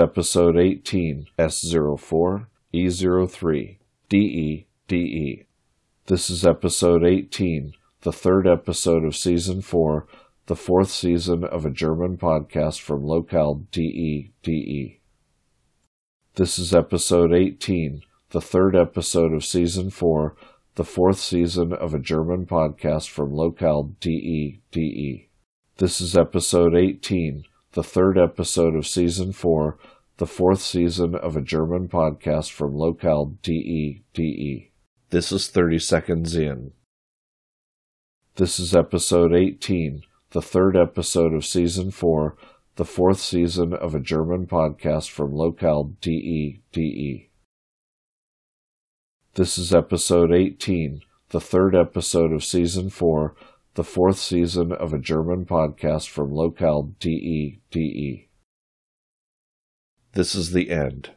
Episode 18 S04 E03 DE DE. This is Episode 18, the third episode of Season 4, the fourth season of a German podcast from locale DE DE. This is Episode 18, the third episode of Season 4, the fourth season of a German podcast from locale DE DE. This is Episode 18, the third episode of Season 4, the fourth season of a German podcast from locale DE DE. This is 30 seconds in. This is Episode 18, the third episode of Season 4, the fourth season of a German podcast from locale DE DE. This is Episode 18, the third episode of Season 4, the fourth season of a German podcast from locale DE DE. This is the end.